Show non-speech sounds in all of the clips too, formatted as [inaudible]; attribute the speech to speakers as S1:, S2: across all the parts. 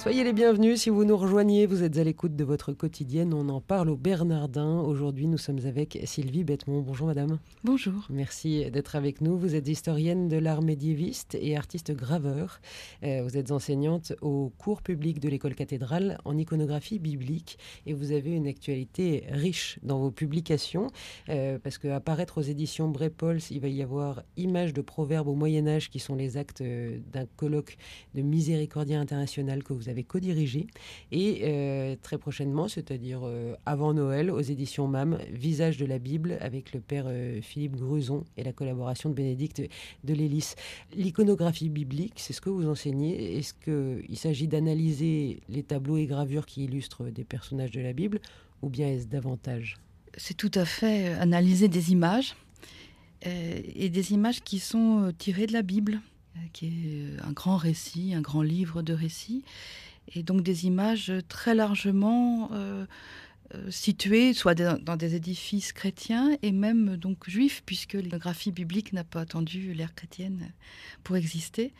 S1: Soyez les bienvenus si vous nous rejoignez. Vous êtes à l'écoute de votre quotidienne. On en parle au Bernardin. Aujourd'hui, nous sommes avec Sylvie Bettemont. Bonjour madame.
S2: Bonjour.
S1: Merci d'être avec nous. Vous êtes historienne de l'art médiéviste et artiste graveur. Euh, vous êtes enseignante au cours public de l'école cathédrale en iconographie biblique et vous avez une actualité riche dans vos publications euh, parce qu'à paraître aux éditions Brépols, il va y avoir Images de proverbes au Moyen Âge qui sont les actes euh, d'un colloque de Miséricordia International que vous avez co-dirigé. Et euh, très prochainement, c'est-à-dire euh, avant Noël, aux éditions MAM, Visage de la Bible avec le père euh, Philippe Gruson et la collaboration de Bénédicte de Lélis. L'iconographie biblique, c'est ce que vous enseignez. Est-ce qu'il s'agit d'analyser les tableaux et gravures qui illustrent des personnages de la Bible ou bien est-ce davantage?
S2: C'est tout à fait analyser des images et des images qui sont tirées de la Bible qui est un grand récit, un grand livre de récits, et donc des images très largement euh, euh, situées, soit dans des édifices chrétiens et même donc juifs, puisque la graphie biblique n'a pas attendu l'ère chrétienne pour exister.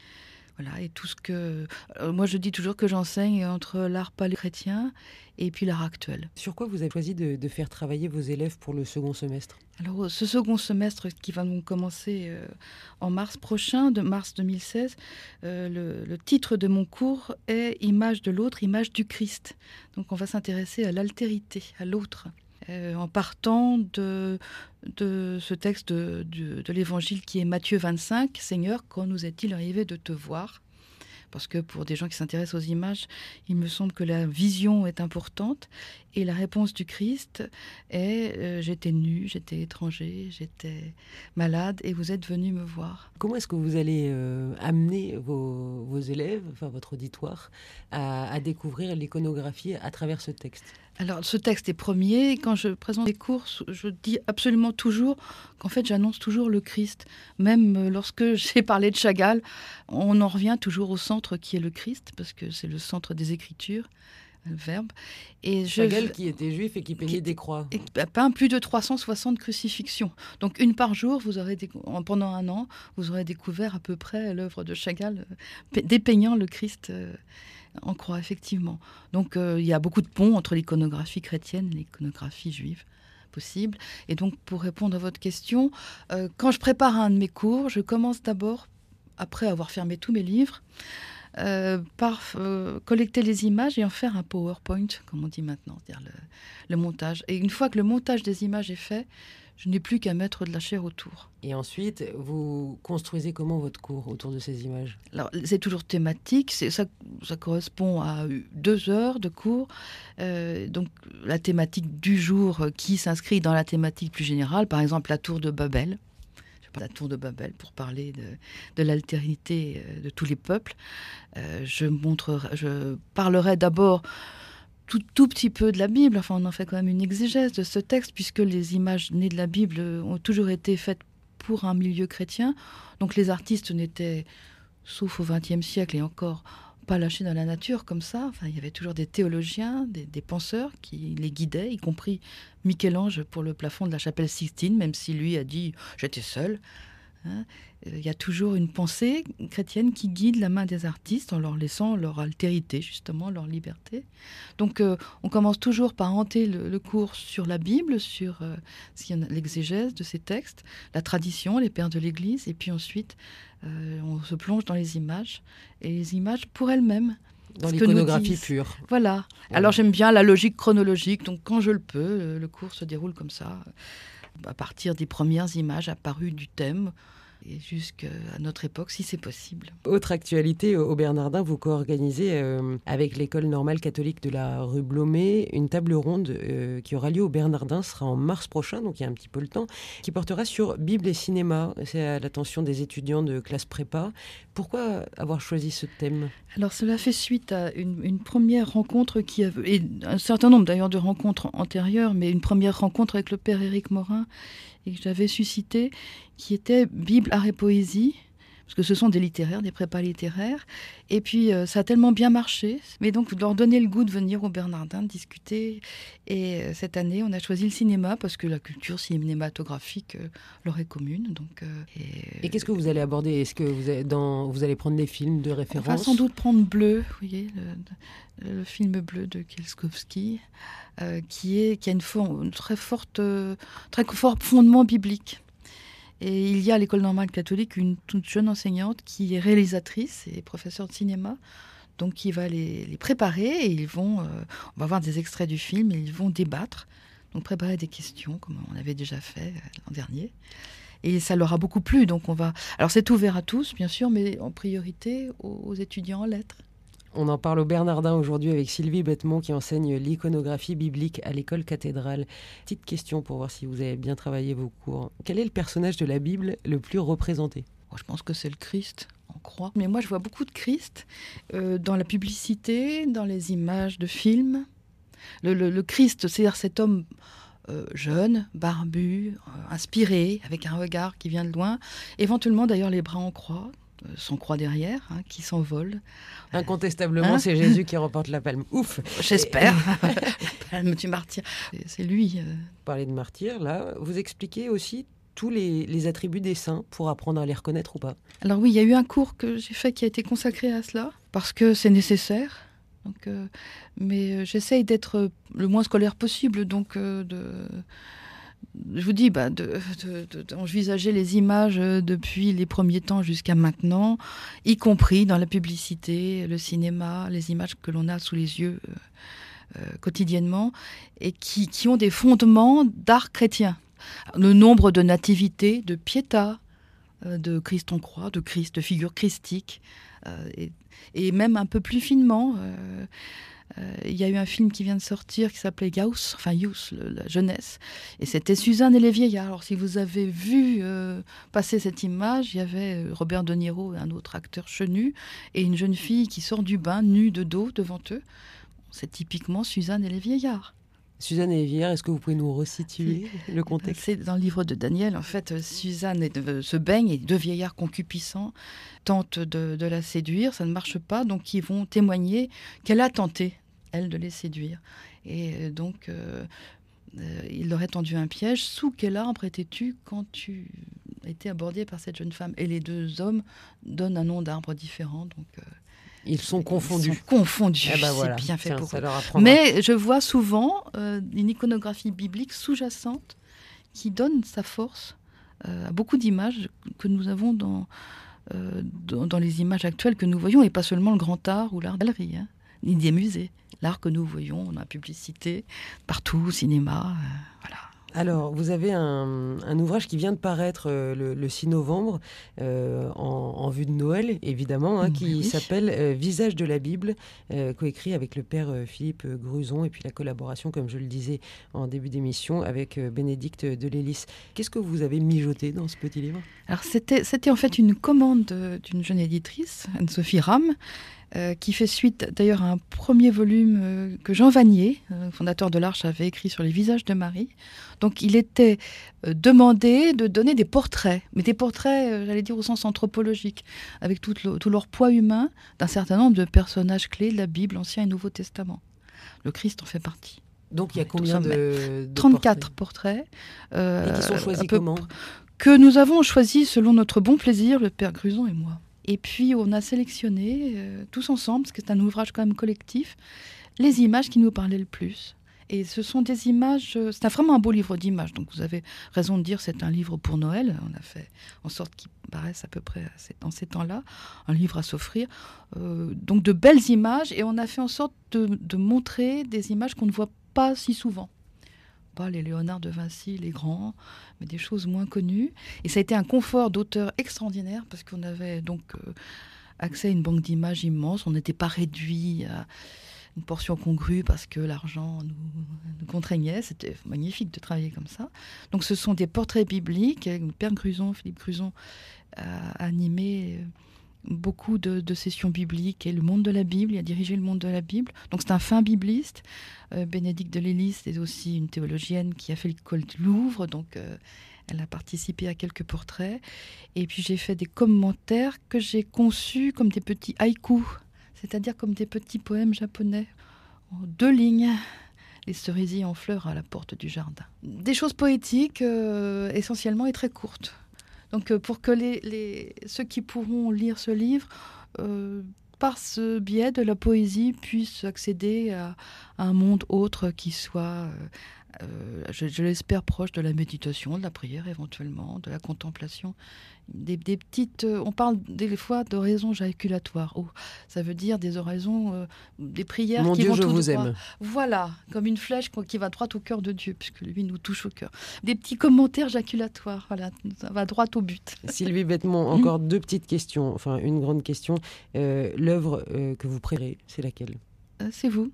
S2: Voilà, et tout ce que. Euh, moi, je dis toujours que j'enseigne entre l'art paléo-chrétien et puis l'art actuel.
S1: Sur quoi vous avez choisi de, faire travailler vos élèves pour le second semestre?
S2: Alors, ce second semestre qui va donc commencer euh, en mars prochain, de mars 2016, euh, le, titre de mon cours est Image de l'autre, image du Christ. Donc, on va s'intéresser à l'altérité, à l'autre. En partant de, ce texte de, l'évangile qui est Matthieu 25, Seigneur, quand nous est-il arrivé de te voir? Parce que pour des gens qui s'intéressent aux images, il me semble que la vision est importante. Et la réponse du Christ est euh, j'étais nu, j'étais étranger, j'étais malade, et vous êtes venu me voir.
S1: Comment est-ce que vous allez euh, amener vos, élèves, votre auditoire, à découvrir l'iconographie à travers ce texte?
S2: Alors, ce texte est premier. Quand je présente les cours, je dis absolument toujours qu'en fait, j'annonce toujours le Christ. Même euh, lorsque [laughs] j'ai parlé de Chagall, on en revient toujours au centre qui est le Christ, parce que c'est le centre des Écritures le verbe.
S1: Et Chagall qui était juif et qui peignait des croix. Et
S2: bah, peint plus de 360 crucifixions. Donc une par jour, vous aurez pendant un an, vous aurez découvert à peu près l'œuvre de Chagall euh, dépeignant le Christ. En croit, effectivement. Donc euh, il y a beaucoup de ponts entre l'iconographie chrétienne et l'iconographie juive possible. Et donc pour répondre à votre question, euh, quand je prépare un de mes cours, je commence d'abord, après avoir fermé tous mes livres, euh, par collecter les images et en faire un PowerPoint, comme on dit maintenant, c'est-à-dire le, montage. Et une fois que le montage des images est fait, je n'ai plus qu'à mettre de la chair autour.
S1: Et ensuite, vous construisez comment votre cours autour de ces images?
S2: Alors, c'est toujours thématique. Ça, ça correspond à deux heures de cours. Euh, donc, la thématique du jour qui s'inscrit dans la thématique plus générale, par exemple la tour de Babel. La tour de Babel pour parler de, de l'altérité euh, de tous les peuples. Euh, je, montrerai, je parlerai d'abord tout, petit peu de la Bible. Enfin, on en fait quand même une exégèse de ce texte, puisque les images nées de la Bible ont toujours été faites pour un milieu chrétien. Donc les artistes n'étaient, sauf au XXe siècle et encore, pas lâchés dans la nature comme ça. Enfin, il y avait toujours des théologiens, des, des penseurs qui les guidaient, y compris Michel-Ange pour le plafond de la chapelle Sixtine, même si lui a dit j'étais seul. Hein. Il y a toujours une pensée chrétienne qui guide la main des artistes en leur laissant leur altérité, justement, leur liberté. Donc euh, on commence toujours par hanter le, cours sur la Bible, sur euh, l'exégèse de ces textes, la tradition, les pères de l'Église, et puis ensuite euh, on se plonge dans les images, et les images pour elles-mêmes.
S1: Dans l'iconographie pure.
S2: Voilà. Alors j'aime bien la logique chronologique, donc quand je le peux, le cours se déroule comme ça à partir des premières images apparues du thème jusqu'à notre époque, si c'est possible.
S1: Autre actualité, au Bernardin, vous co-organisez euh, avec l'école normale catholique de la rue Blomet une table ronde euh, qui aura lieu au Bernardin, ce sera en mars prochain, donc il y a un petit peu le temps, qui portera sur Bible et cinéma. C'est à l'attention des étudiants de classe prépa. Pourquoi avoir choisi ce thème?
S2: Alors cela fait suite à une, une première rencontre qui a, et un certain nombre d'ailleurs de rencontres antérieures, mais une première rencontre avec le père Éric Morin et que j'avais suscité, qui était Bible, art et poésie. Parce que ce sont des littéraires, des prépas littéraires. Et puis, euh, ça a tellement bien marché. Mais donc, leur donner le goût de venir au Bernardin, de discuter. Et euh, cette année, on a choisi le cinéma, parce que la culture cinématographique euh, leur est commune. Donc,
S1: et, qu'est-ce que vous allez aborder? Est-ce que vous allez, dans, vous allez prendre des films de référence?
S2: On va sans doute prendre Bleu, vous voyez, le, film Bleu de Kielskowski, qui, est, qui a une, une très forte, très fort fondement biblique. Et il y a à l'école normale catholique une toute jeune enseignante qui est réalisatrice et professeure de cinéma, donc qui va les, préparer et ils vont, euh, on va voir des extraits du film et ils vont débattre, donc préparer des questions comme on avait déjà fait euh, l'an dernier. Et ça leur a beaucoup plu, donc on va. Alors c'est ouvert à tous, bien sûr, mais en priorité aux étudiants en lettres.
S1: On en parle au Bernardin aujourd'hui avec Sylvie Bettemont qui enseigne l'iconographie biblique à l'école cathédrale. Petite question pour voir si vous avez bien travaillé vos cours. Quel est le personnage de la Bible le plus représenté?
S2: Je pense que c'est le Christ en croix. Mais moi je vois beaucoup de Christ euh, dans la publicité, dans les images de films. Le, Christ, c'est-à-dire cet homme euh, jeune, barbu, euh, inspiré, avec un regard qui vient de loin, éventuellement d'ailleurs les bras en croix, son croix derrière, hein, qui s'envole.
S1: Incontestablement, hein c'est Jésus qui remporte la palme. Ouf
S2: J'espère. [laughs] la palme du martyr. C'est lui.
S1: Euh. Parler de martyr, là, vous expliquez aussi tous les, attributs des saints pour apprendre à les reconnaître ou pas
S2: Alors oui, il y a eu un cours que j'ai fait qui a été consacré à cela, parce que c'est nécessaire. Donc, euh, mais euh, j'essaye d'être le moins scolaire possible, donc de je vous dis, bah, d'envisager les images euh, depuis les premiers temps jusqu'à maintenant, y compris dans la publicité, le cinéma, les images que l'on a sous les yeux euh, euh, quotidiennement, et qui, ont des fondements d'art chrétien. Le nombre de nativités, de piétas, de Christ en croix, de Christ, de figures christiques, et, même un peu plus finement euh, il y a eu un film qui vient de sortir qui s'appelait Gauss, enfin Youth, la jeunesse, et c'était Suzanne et les vieillards. Alors si vous avez vu euh, passer cette image, il y avait euh, Robert De Niro, un autre acteur chenu, et une jeune fille qui sort du bain, nue de dos devant eux. C'est typiquement Suzanne et les vieillards.
S1: Suzanne et est-ce que vous pouvez nous resituer le contexte?
S2: C'est dans le livre de Daniel. En fait, Suzanne se baigne et deux vieillards concupiscents tentent de, de, la séduire. Ça ne marche pas, donc ils vont témoigner qu'elle a tenté elle, de les séduire. Et euh, donc, euh, euh, il leur a tendu un piège. Sous quel arbre étais-tu quand tu étais abordé par cette jeune femme? Et les deux hommes donnent un nom d'arbre différent. Donc,
S1: ils sont confondus. Ils
S2: sont confondus. Eh ben c'est bien fait pour eux. Mais je vois souvent une iconographie biblique sous-jacente qui donne sa force à beaucoup d'images que nous avons dans, dans, les images actuelles que nous voyons, et pas seulement le grand art ou l'art galerie, hein, ni des musées l'art que nous voyons dans la publicité, partout, au cinéma. Euh, voilà.
S1: Alors, vous avez un, ouvrage qui vient de paraître euh, le, 6 novembre, euh, en, vue de Noël, évidemment, hein, qui s'appelle Visage de la Bible, coécrit avec le père Philippe Gruson, et puis la collaboration, comme je le disais en début d'émission, avec Bénédicte de Lélis. Qu'est-ce que vous avez mijoté dans ce petit livre?
S2: Alors, c'était en fait une commande d'une jeune éditrice, Anne-Sophie Ram, euh, qui fait suite d'ailleurs à un premier volume euh, que Jean Vanier, euh, fondateur de l'Arche, avait écrit sur les visages de Marie. Donc il était demandé de donner des portraits, mais des portraits, j'allais dire au sens anthropologique, avec tout, tout leur poids humain d'un certain nombre de personnages clés de la Bible, Ancien et Nouveau Testament. Le Christ en fait partie.
S1: Donc il y a combien de,
S2: 34 portraits,
S1: et qui sont choisis comment
S2: Que nous avons choisis selon notre bon plaisir, le Père Gruson et moi. Et puis on a sélectionné, euh, tous ensemble, parce que c'est un ouvrage quand même collectif, les images qui nous parlaient le plus. Et ce sont des images, euh, c'est vraiment un beau livre d'images, donc vous avez raison de dire c'est un livre pour Noël, on a fait en sorte qu'il paraisse à peu près dans ces temps-là, un livre à s'offrir. Euh, donc de belles images, et on a fait en sorte de montrer des images qu'on ne voit pas si souvent pas les Léonard de Vinci, les grands, mais des choses moins connues. Et ça a été un confort d'auteur extraordinaire parce qu'on avait donc euh, accès à une banque d'images immense. On n'était pas réduit à une portion congrue parce que l'argent nous, contraignait. C'était magnifique de travailler comme ça. Donc ce sont des portraits bibliques. Père Gruson, Philippe Gruson a animé euh, beaucoup de, sessions bibliques et le monde de la Bible, il a dirigé le monde de la Bible. Donc c'est un fin bibliste. Euh, Bénédicte de Lélis est aussi une théologienne qui a fait l'école de Louvre, donc euh, Elle a participé à quelques portraits. Et puis j'ai fait des commentaires que j'ai conçus comme des petits haïkus, c'est-à-dire comme des petits poèmes japonais en deux lignes. Les cerisiers en fleurs à la porte du jardin. Des choses poétiques euh, essentiellement et très courtes. Donc euh, pour que ceux qui pourront lire ce livre euh, par ce biais de la poésie, puissent accéder à, un monde autre qui soit, euh, je, l'espère, proche de la méditation, de la prière éventuellement, de la contemplation. Des, petites, euh, on parle des fois d'oraisons jaculatoires. Oh, ça veut dire des oraisons, euh, des prières
S1: Mon
S2: qui
S1: Dieu,
S2: vont
S1: je
S2: tout
S1: vous
S2: droit.
S1: aime.
S2: Voilà, comme une flèche qui va droit au cœur de Dieu, puisque lui nous touche au cœur. Des petits commentaires jaculatoires, voilà, ça va droit au but. [laughs]
S1: Sylvie Bêtement, encore deux petites questions, enfin une grande question. L'œuvre que vous préférez, c'est laquelle?
S2: C'est vous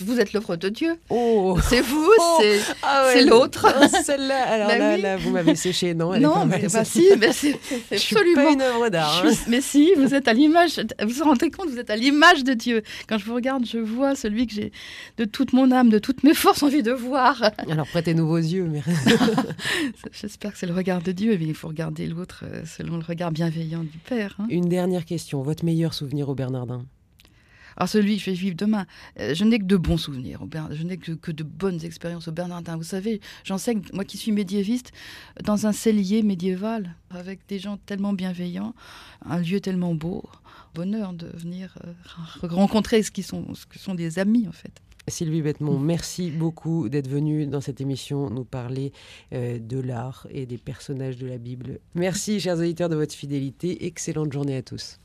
S2: vous êtes l'œuvre de Dieu.
S1: Oh.
S2: C'est vous,
S1: oh.
S2: c'est
S1: ah
S2: l'autre.
S1: Celle-là, alors bah là, vous m'avez séché, non
S2: Non, mais bah si, mais c'est [laughs] absolument
S1: pas une œuvre d'art. Hein.
S2: Mais si, vous êtes à l'image. Vous vous rendez compte, vous êtes à l'image de Dieu. Quand je vous regarde, je vois celui que j'ai de toute mon âme, de toutes mes forces envie de voir. [laughs]
S1: Alors prêtez-nous vos yeux. Mais... [laughs]
S2: J'espère que c'est le regard de Dieu. Et il faut regarder l'autre euh, selon le regard bienveillant du Père. Hein.
S1: Une dernière question. Votre meilleur souvenir au Bernardin?
S2: Alors celui que je vais vivre demain, euh, je n'ai que de bons souvenirs, je n'ai que, de bonnes expériences au Bernardin. Vous savez, j'enseigne, moi qui suis médiéviste, dans un cellier médiéval, avec des gens tellement bienveillants, un lieu tellement beau. Bonheur de venir euh, rencontrer ce qui sont, ce que sont des amis en fait.
S1: Sylvie Bettemont, merci beaucoup d'être venue dans cette émission nous parler euh, de l'art et des personnages de la Bible. Merci, chers auditeurs, de votre fidélité. Excellente journée à tous.